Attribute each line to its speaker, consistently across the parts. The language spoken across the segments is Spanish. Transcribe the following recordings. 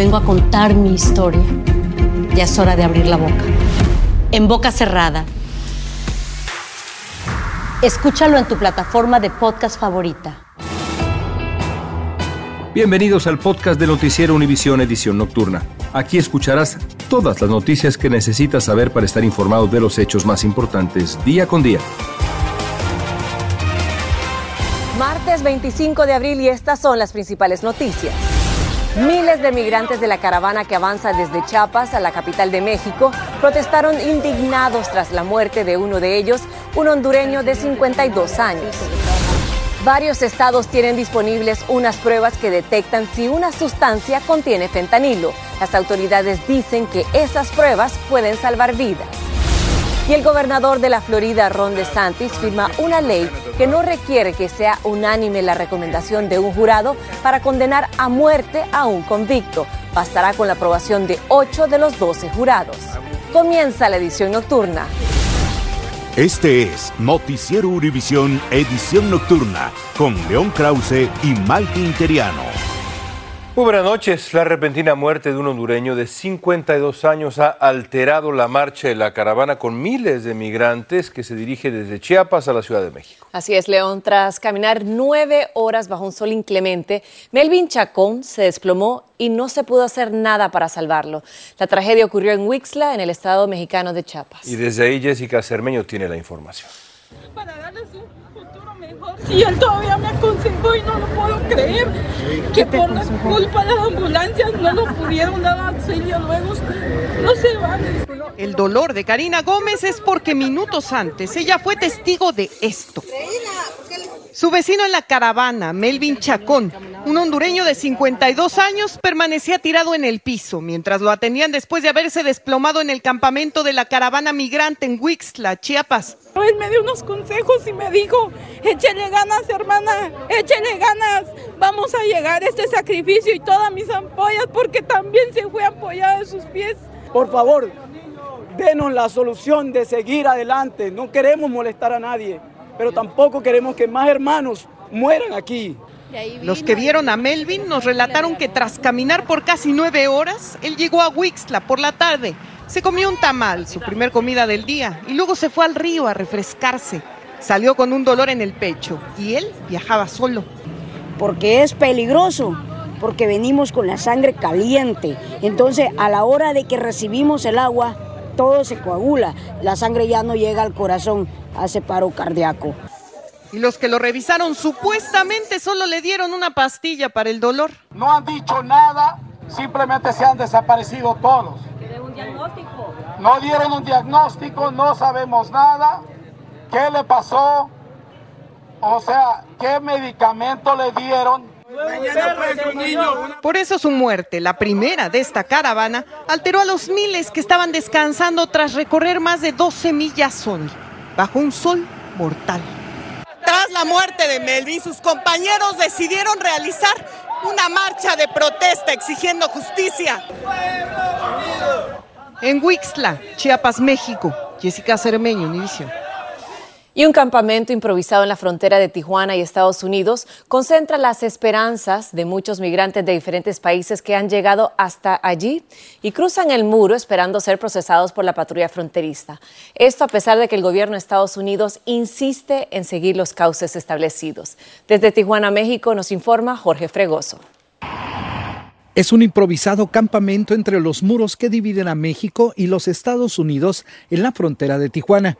Speaker 1: vengo a contar mi historia. Ya es hora de abrir la boca. En boca cerrada. Escúchalo en tu plataforma de podcast favorita.
Speaker 2: Bienvenidos al podcast de Noticiero Univisión Edición Nocturna. Aquí escucharás todas las noticias que necesitas saber para estar informado de los hechos más importantes día con día.
Speaker 3: Martes 25 de abril y estas son las principales noticias. Miles de migrantes de la caravana que avanza desde Chiapas a la capital de México protestaron indignados tras la muerte de uno de ellos, un hondureño de 52 años. Varios estados tienen disponibles unas pruebas que detectan si una sustancia contiene fentanilo. Las autoridades dicen que esas pruebas pueden salvar vidas. Y el gobernador de la Florida, Ron DeSantis, firma una ley que no requiere que sea unánime la recomendación de un jurado para condenar a muerte a un convicto. Bastará con la aprobación de 8 de los 12 jurados. Comienza la edición nocturna.
Speaker 4: Este es Noticiero Univisión Edición Nocturna con León Krause y Malti Interiano.
Speaker 5: Muy buenas noches. La repentina muerte de un hondureño de 52 años ha alterado la marcha de la caravana con miles de migrantes que se dirige desde Chiapas a la Ciudad de México.
Speaker 3: Así es, León. Tras caminar nueve horas bajo un sol inclemente, Melvin Chacón se desplomó y no se pudo hacer nada para salvarlo. La tragedia ocurrió en Huixla, en el estado mexicano de Chiapas.
Speaker 5: Y desde ahí Jessica Cermeño tiene la información.
Speaker 6: Para darles un. Si él todavía me aconsejó y no lo puedo creer, que por la culpa de las ambulancias no lo pudieron dar auxilio luego. No se vale.
Speaker 7: El dolor de Karina Gómez es porque minutos antes ella fue testigo de esto. Su vecino en la caravana, Melvin Chacón, un hondureño de 52 años, permanecía tirado en el piso mientras lo atendían después de haberse desplomado en el campamento de la caravana migrante en Huixla, Chiapas.
Speaker 6: Él me dio unos consejos y me dijo, échele ganas, hermana, échele ganas, vamos a llegar a este sacrificio y todas mis ampollas, porque también se fue apoyada de sus pies.
Speaker 8: Por favor, denos la solución de seguir adelante, no queremos molestar a nadie pero tampoco queremos que más hermanos mueran aquí.
Speaker 7: Los que vieron a Melvin nos relataron que tras caminar por casi nueve horas, él llegó a Wixla por la tarde, se comió un tamal, su primer comida del día, y luego se fue al río a refrescarse. Salió con un dolor en el pecho y él viajaba solo.
Speaker 9: Porque es peligroso, porque venimos con la sangre caliente. Entonces, a la hora de que recibimos el agua, todo se coagula, la sangre ya no llega al corazón hace paro cardíaco.
Speaker 7: Y los que lo revisaron supuestamente solo le dieron una pastilla para el dolor.
Speaker 8: No han dicho nada, simplemente se han desaparecido todos.
Speaker 6: Diagnóstico?
Speaker 8: No dieron un diagnóstico, no sabemos nada. ¿Qué le pasó? O sea, ¿qué medicamento le dieron?
Speaker 7: Por eso su muerte, la primera de esta caravana, alteró a los miles que estaban descansando tras recorrer más de 12 millas sol bajo un sol mortal. Tras la muerte de Melvin, sus compañeros decidieron realizar una marcha de protesta exigiendo justicia. En Huixla, Chiapas, México, Jessica Cermeño, Univision.
Speaker 3: Y un campamento improvisado en la frontera de Tijuana y Estados Unidos concentra las esperanzas de muchos migrantes de diferentes países que han llegado hasta allí y cruzan el muro esperando ser procesados por la patrulla fronteriza. Esto a pesar de que el gobierno de Estados Unidos insiste en seguir los cauces establecidos. Desde Tijuana, México, nos informa Jorge Fregoso.
Speaker 10: Es un improvisado campamento entre los muros que dividen a México y los Estados Unidos en la frontera de Tijuana.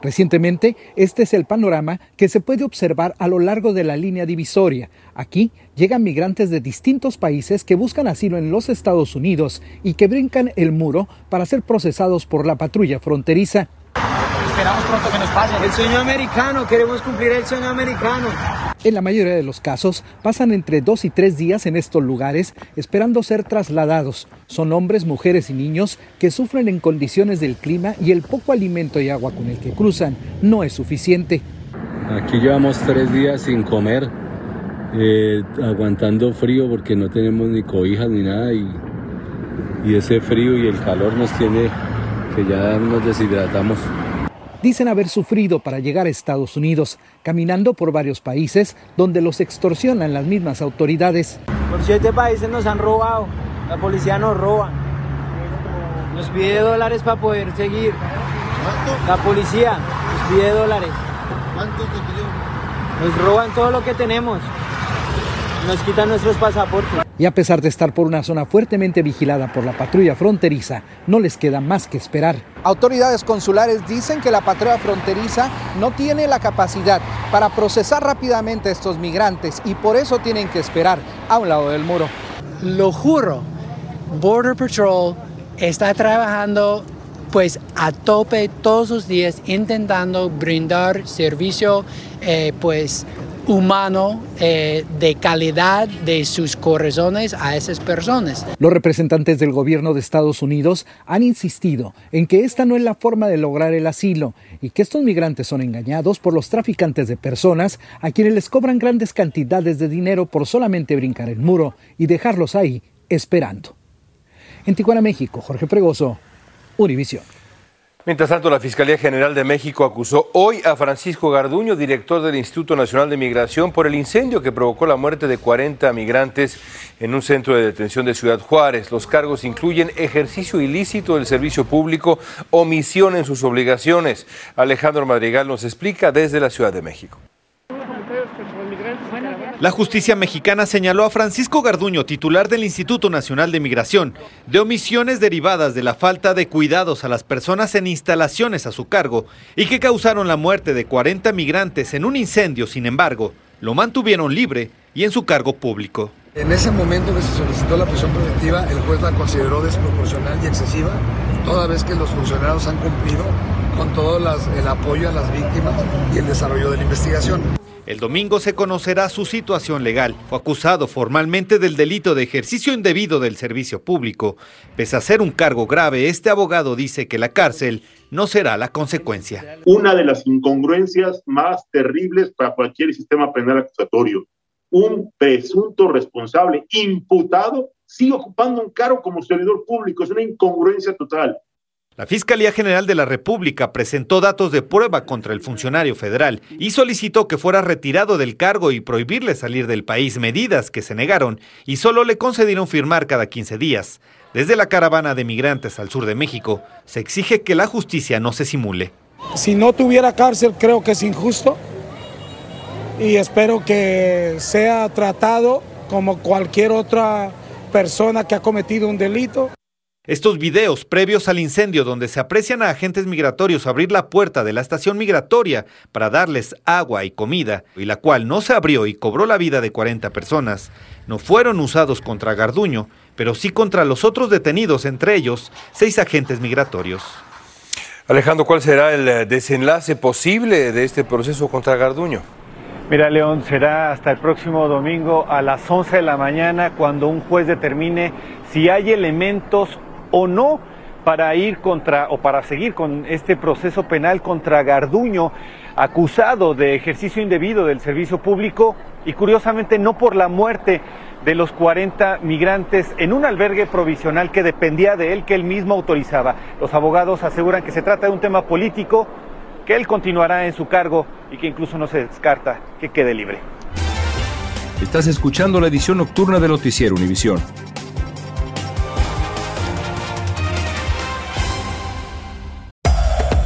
Speaker 10: Recientemente, este es el panorama que se puede observar a lo largo de la línea divisoria. Aquí llegan migrantes de distintos países que buscan asilo en los Estados Unidos y que brincan el muro para ser procesados por la patrulla fronteriza.
Speaker 11: Esperamos pronto que nos pase. El sueño americano, queremos cumplir el sueño americano.
Speaker 10: En la mayoría de los casos, pasan entre dos y tres días en estos lugares esperando ser trasladados. Son hombres, mujeres y niños que sufren en condiciones del clima y el poco alimento y agua con el que cruzan no es suficiente.
Speaker 12: Aquí llevamos tres días sin comer, eh, aguantando frío porque no tenemos ni cobijas ni nada y, y ese frío y el calor nos tiene que ya nos deshidratamos
Speaker 10: dicen haber sufrido para llegar a Estados Unidos, caminando por varios países donde los extorsionan las mismas autoridades.
Speaker 11: Por siete países nos han robado, la policía nos roba, nos pide dólares para poder seguir. La policía nos pide dólares. ¿Cuánto te Nos roban todo lo que tenemos, nos quitan nuestros pasaportes.
Speaker 10: Y a pesar de estar por una zona fuertemente vigilada por la patrulla fronteriza, no les queda más que esperar. Autoridades consulares dicen que la patrulla fronteriza no tiene la capacidad para procesar rápidamente a estos migrantes y por eso tienen que esperar a un lado del muro.
Speaker 13: Lo juro, Border Patrol está trabajando pues a tope todos los días intentando brindar servicio eh, pues humano eh, de calidad de sus corazones a esas personas.
Speaker 10: Los representantes del gobierno de Estados Unidos han insistido en que esta no es la forma de lograr el asilo y que estos migrantes son engañados por los traficantes de personas a quienes les cobran grandes cantidades de dinero por solamente brincar el muro y dejarlos ahí esperando. En Tijuana, México, Jorge Pregoso, Univisión.
Speaker 5: Mientras tanto, la Fiscalía General de México acusó hoy a Francisco Garduño, director del Instituto Nacional de Migración, por el incendio que provocó la muerte de 40 migrantes en un centro de detención de Ciudad Juárez. Los cargos incluyen ejercicio ilícito del servicio público, omisión en sus obligaciones. Alejandro Madrigal nos explica desde la Ciudad de México.
Speaker 14: La justicia mexicana señaló a Francisco Garduño, titular del Instituto Nacional de Migración, de omisiones derivadas de la falta de cuidados a las personas en instalaciones a su cargo y que causaron la muerte de 40 migrantes en un incendio. Sin embargo, lo mantuvieron libre y en su cargo público.
Speaker 15: En ese momento que se solicitó la prisión preventiva, el juez la consideró desproporcional y excesiva, toda vez que los funcionarios han cumplido con todo el apoyo a las víctimas y el desarrollo de la investigación.
Speaker 14: El domingo se conocerá su situación legal. Fue acusado formalmente del delito de ejercicio indebido del servicio público. Pese a ser un cargo grave, este abogado dice que la cárcel no será la consecuencia.
Speaker 16: Una de las incongruencias más terribles para cualquier sistema penal acusatorio. Un presunto responsable imputado sigue ocupando un cargo como servidor público. Es una incongruencia total.
Speaker 14: La Fiscalía General de la República presentó datos de prueba contra el funcionario federal y solicitó que fuera retirado del cargo y prohibirle salir del país, medidas que se negaron y solo le concedieron firmar cada 15 días. Desde la caravana de migrantes al sur de México, se exige que la justicia no se simule.
Speaker 17: Si no tuviera cárcel, creo que es injusto y espero que sea tratado como cualquier otra persona que ha cometido un delito.
Speaker 14: Estos videos previos al incendio donde se aprecian a agentes migratorios abrir la puerta de la estación migratoria para darles agua y comida, y la cual no se abrió y cobró la vida de 40 personas, no fueron usados contra Garduño, pero sí contra los otros detenidos, entre ellos seis agentes migratorios.
Speaker 5: Alejandro, ¿cuál será el eh, desenlace posible de este proceso contra Garduño?
Speaker 18: Mira, León, será hasta el próximo domingo a las 11 de la mañana cuando un juez determine si hay elementos o no para ir contra o para seguir con este proceso penal contra Garduño, acusado de ejercicio indebido del servicio público y curiosamente no por la muerte de los 40 migrantes en un albergue provisional que dependía de él, que él mismo autorizaba. Los abogados aseguran que se trata de un tema político que él continuará en su cargo y que incluso no se descarta que quede libre.
Speaker 2: Estás escuchando la edición nocturna de Noticiero Univisión.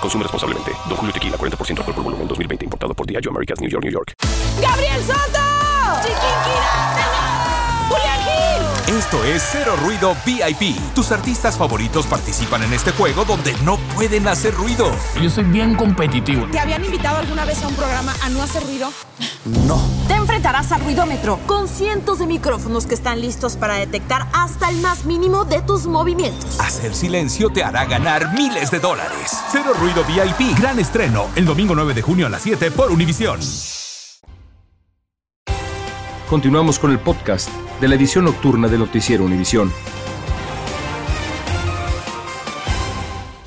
Speaker 19: Consume responsablemente. Don Julio Tequila, 40% alcohol por volumen, 2020. Importado por Diageo Americas, New York, New York.
Speaker 20: ¡Gabriel Soto! ¡Julián Gil!
Speaker 21: Esto es Cero Ruido VIP. Tus artistas favoritos participan en este juego donde no pueden hacer ruido.
Speaker 22: Yo soy bien competitivo.
Speaker 20: ¿Te habían invitado alguna vez a un programa a no hacer ruido?
Speaker 21: No.
Speaker 20: Te enfrentarás al ruidómetro con cientos de micrófonos que están listos para detectar hasta el más mínimo de tus movimientos.
Speaker 21: Hacer silencio te hará ganar miles de dólares. Cero Ruido VIP. Gran estreno el domingo 9 de junio a las 7 por Univisión.
Speaker 2: Continuamos con el podcast de la edición nocturna de Noticiero Univisión.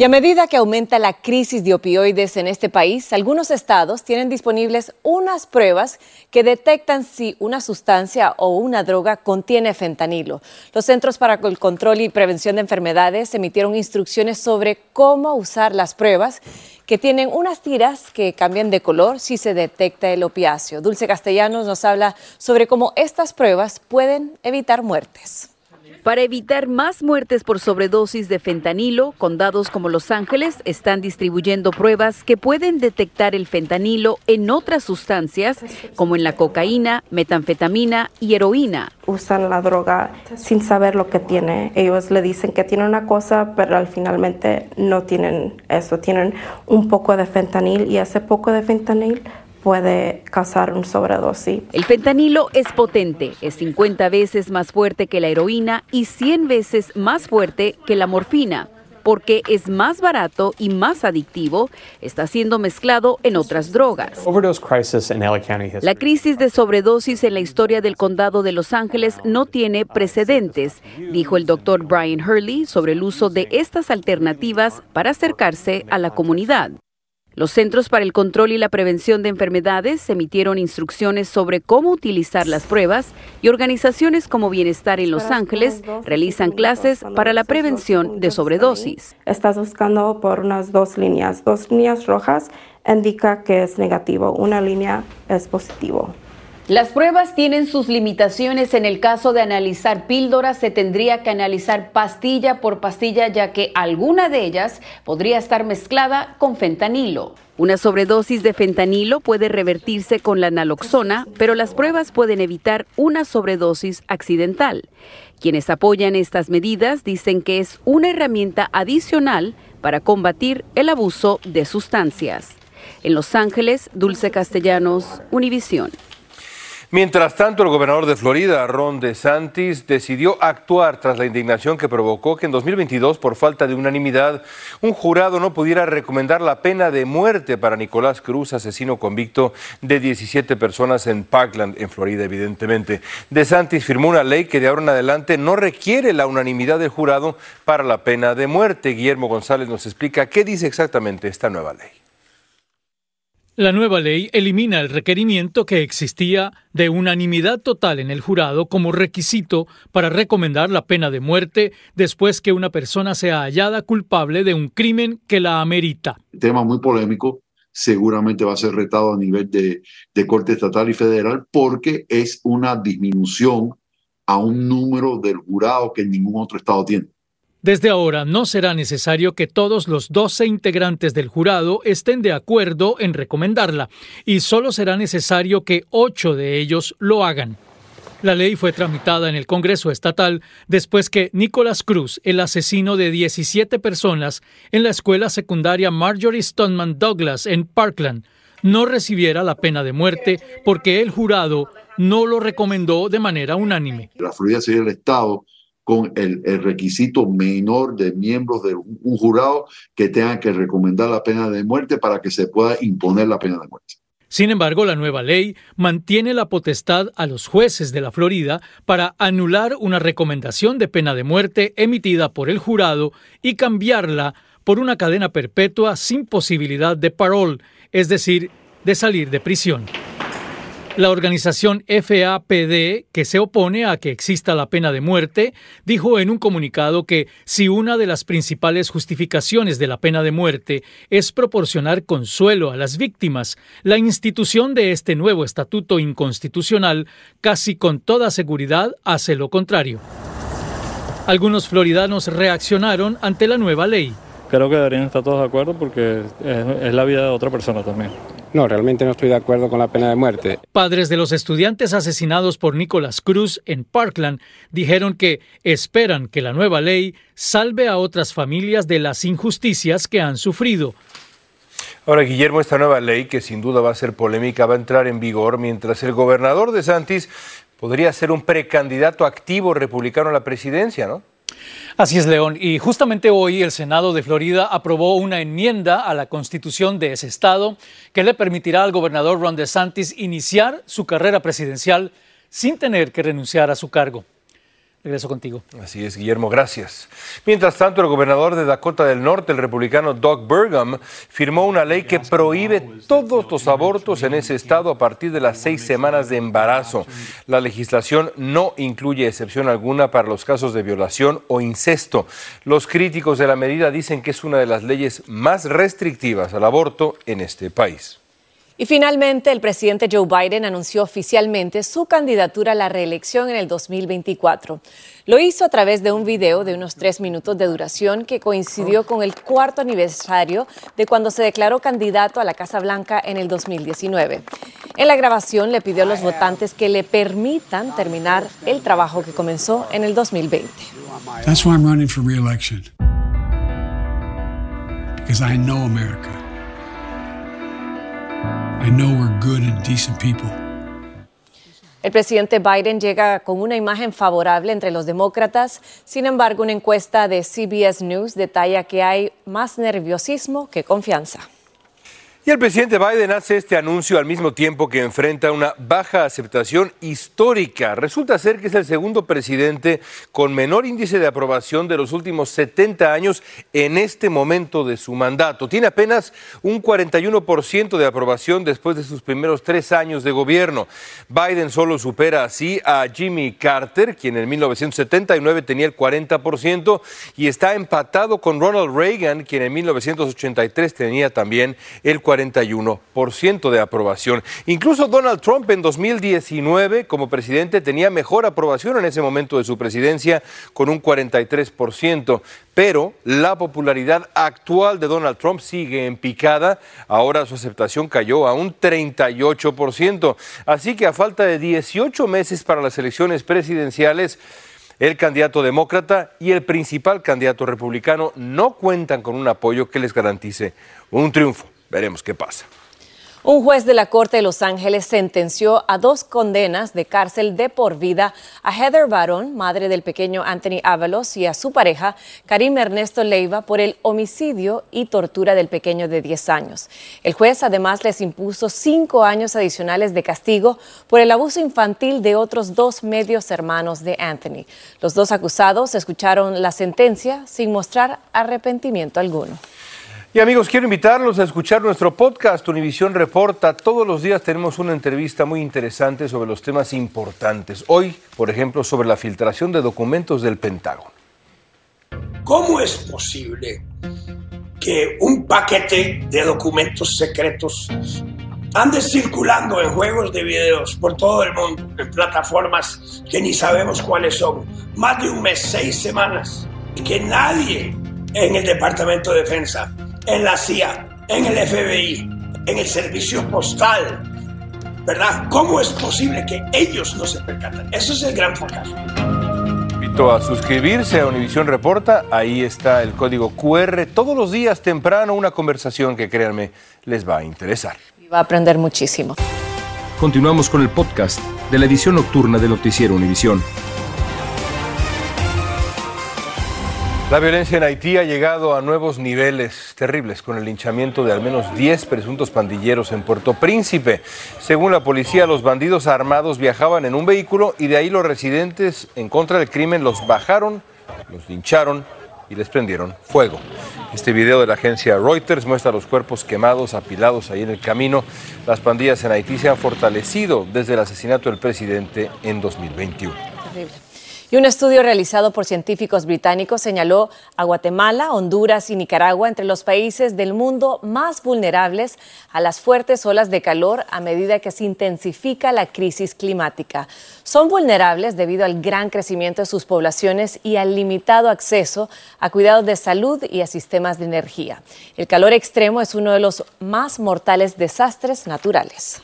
Speaker 3: Y a medida que aumenta la crisis de opioides en este país, algunos estados tienen disponibles unas pruebas que detectan si una sustancia o una droga contiene fentanilo. Los Centros para el Control y Prevención de Enfermedades emitieron instrucciones sobre cómo usar las pruebas que tienen unas tiras que cambian de color si se detecta el opiáceo. Dulce Castellanos nos habla sobre cómo estas pruebas pueden evitar muertes.
Speaker 23: Para evitar más muertes por sobredosis de fentanilo, condados como Los Ángeles están distribuyendo pruebas que pueden detectar el fentanilo en otras sustancias, como en la cocaína, metanfetamina y heroína.
Speaker 24: Usan la droga sin saber lo que tiene. Ellos le dicen que tiene una cosa, pero al finalmente no tienen eso. Tienen un poco de fentanil y ese poco de fentanil puede causar un sobredosis.
Speaker 23: El fentanilo es potente, es 50 veces más fuerte que la heroína y 100 veces más fuerte que la morfina. Porque es más barato y más adictivo, está siendo mezclado en otras drogas. La crisis de sobredosis en la historia del condado de Los Ángeles no tiene precedentes, dijo el doctor Brian Hurley sobre el uso de estas alternativas para acercarse a la comunidad. Los Centros para el Control y la Prevención de Enfermedades emitieron instrucciones sobre cómo utilizar las pruebas y organizaciones como Bienestar en Los Ángeles realizan clases para la prevención de sobredosis.
Speaker 24: Estás buscando por unas dos líneas. Dos líneas rojas indica que es negativo, una línea es positivo.
Speaker 23: Las pruebas tienen sus limitaciones. En el caso de analizar píldoras, se tendría que analizar pastilla por pastilla, ya que alguna de ellas podría estar mezclada con fentanilo. Una sobredosis de fentanilo puede revertirse con la naloxona, pero las pruebas pueden evitar una sobredosis accidental. Quienes apoyan estas medidas dicen que es una herramienta adicional para combatir el abuso de sustancias. En Los Ángeles, Dulce Castellanos, Univisión.
Speaker 5: Mientras tanto, el gobernador de Florida, Ron DeSantis, decidió actuar tras la indignación que provocó que en 2022, por falta de unanimidad, un jurado no pudiera recomendar la pena de muerte para Nicolás Cruz, asesino convicto de 17 personas en Parkland, en Florida, evidentemente. DeSantis firmó una ley que de ahora en adelante no requiere la unanimidad del jurado para la pena de muerte. Guillermo González nos explica qué dice exactamente esta nueva ley.
Speaker 25: La nueva ley elimina el requerimiento que existía de unanimidad total en el jurado como requisito para recomendar la pena de muerte después que una persona sea hallada culpable de un crimen que la amerita.
Speaker 26: Tema muy polémico, seguramente va a ser retado a nivel de, Corte Estatal y Federal porque es una disminución a un número del jurado que ningún otro estado tiene.
Speaker 25: Desde ahora no será necesario que todos los 12 integrantes del jurado estén de acuerdo en recomendarla, y solo será necesario que ocho de ellos lo hagan. La ley fue tramitada en el Congreso Estatal después que Nicholas Cruz, el asesino de 17 personas en la escuela secundaria Marjorie Stoneman Douglas en Parkland, no recibiera la pena de muerte porque el jurado no lo recomendó de manera unánime.
Speaker 26: La Florida sería el estado con el, requisito menor de miembros de un, un jurado que tengan que recomendar la pena de muerte para que se pueda imponer la pena de muerte.
Speaker 25: Sin embargo, la nueva ley mantiene la potestad a los jueces de la Florida para anular una recomendación de pena de muerte emitida por el jurado y cambiarla por una cadena perpetua sin posibilidad de parole, es decir, de salir de prisión. La organización FAPD, que se opone a que exista la pena de muerte, dijo en un comunicado que si una de las principales justificaciones de la pena de muerte es proporcionar consuelo a las víctimas, la institución de este nuevo estatuto inconstitucional casi con toda seguridad hace lo contrario. Algunos floridanos reaccionaron ante la nueva ley.
Speaker 27: Creo que deberían estar todos de acuerdo porque es, la vida de otra persona también.
Speaker 28: No, realmente no estoy de acuerdo con la pena de muerte.
Speaker 25: Padres de los estudiantes asesinados por Nicholas Cruz en Parkland dijeron que esperan que la nueva ley salve a otras familias de las injusticias que han sufrido.
Speaker 5: Ahora, Guillermo, esta nueva ley, que sin duda va a ser polémica, va a entrar en vigor mientras el gobernador de Santis podría ser un precandidato activo republicano a la presidencia, ¿no?
Speaker 25: Así es, León. Y justamente hoy el Senado de Florida aprobó una enmienda a la constitución de ese estado que le permitirá al gobernador Ron DeSantis iniciar su carrera presidencial sin tener que renunciar a su cargo. Regreso contigo.
Speaker 5: Así es, Guillermo, gracias. Mientras tanto, el gobernador de Dakota del Norte, el republicano Doug Burgum, firmó una ley que prohíbe todos los abortos en ese estado a partir de las seis semanas de embarazo. La legislación no incluye excepción alguna para los casos de violación o incesto. Los críticos de la medida dicen que es una de las leyes más restrictivas al aborto en este país.
Speaker 3: Y finalmente, el presidente Joe Biden anunció oficialmente su candidatura a la reelección en el 2024. Lo hizo a través de un video de unos tres minutos de duración que coincidió con el cuarto aniversario de cuando se declaró candidato a la Casa Blanca en el 2019. En la grabación le pidió a los votantes que le permitan terminar el trabajo que comenzó en el 2020. That's why I'm running for reelection. Because I know America. El presidente Biden llega con una imagen favorable entre los demócratas. Sin embargo, una encuesta de CBS News detalla que hay más nerviosismo que confianza.
Speaker 5: Y el presidente Biden hace este anuncio al mismo tiempo que enfrenta una baja aceptación histórica. Resulta ser que es el segundo presidente con menor índice de aprobación de los últimos 70 años en este momento de su mandato. Tiene apenas un 41% de aprobación después de sus primeros tres años de gobierno. Biden solo supera así a Jimmy Carter, quien en 1979 tenía el 40%, y está empatado con Ronald Reagan, quien en 1983 tenía también el 40%. 41% de aprobación. Incluso Donald Trump en 2019 como presidente tenía mejor aprobación en ese momento de su presidencia con un 43%, pero la popularidad actual de Donald Trump sigue en picada. Ahora su aceptación cayó a un 38%. Así que a falta de 18 meses para las elecciones presidenciales, el candidato demócrata y el principal candidato republicano no cuentan con un apoyo que les garantice un triunfo. Veremos qué pasa.
Speaker 3: Un juez de la Corte de Los Ángeles sentenció a dos condenas de cárcel de por vida a Heather Baron, madre del pequeño Anthony Ábalos, y a su pareja, Karim Ernesto Leiva, por el homicidio y tortura del pequeño de 10 años. El juez además les impuso cinco años adicionales de castigo por el abuso infantil de otros dos medios hermanos de Anthony. Los dos acusados escucharon la sentencia sin mostrar arrepentimiento alguno.
Speaker 5: Y amigos, quiero invitarlos a escuchar nuestro podcast Univisión Reporta. Todos los días tenemos una entrevista muy interesante sobre los temas importantes. Hoy, por ejemplo, sobre la filtración de documentos del Pentágono.
Speaker 29: ¿Cómo es posible que un paquete de documentos secretos ande circulando en juegos de videos por todo el mundo, en plataformas que ni sabemos cuáles son, más de un mes, seis semanas, y que nadie en el Departamento de Defensa en la CIA, en el FBI, en el servicio postal, ¿verdad? ¿Cómo es posible que ellos no se percatan? Eso es el gran fracaso.
Speaker 5: Invito a suscribirse a Univisión Reporta, ahí está el código QR. Todos los días temprano una conversación que créanme les va a interesar.
Speaker 3: Y va a aprender muchísimo.
Speaker 2: Continuamos con el podcast de la edición nocturna de Noticiero Univisión.
Speaker 5: La violencia en Haití ha llegado a nuevos niveles terribles con el linchamiento de al menos 10 presuntos pandilleros en Puerto Príncipe. Según la policía, los bandidos armados viajaban en un vehículo y de ahí los residentes en contra del crimen los bajaron, los lincharon y les prendieron fuego. Este video de la agencia Reuters muestra los cuerpos quemados, apilados ahí en el camino. Las pandillas en Haití se han fortalecido desde el asesinato del presidente en 2021.
Speaker 3: Terrible. Y un estudio realizado por científicos británicos señaló a Guatemala, Honduras y Nicaragua entre los países del mundo más vulnerables a las fuertes olas de calor a medida que se intensifica la crisis climática. Son vulnerables debido al gran crecimiento de sus poblaciones y al limitado acceso a cuidados de salud y a sistemas de energía. El calor extremo es uno de los más mortales desastres naturales.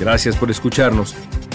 Speaker 30: Gracias por escucharnos.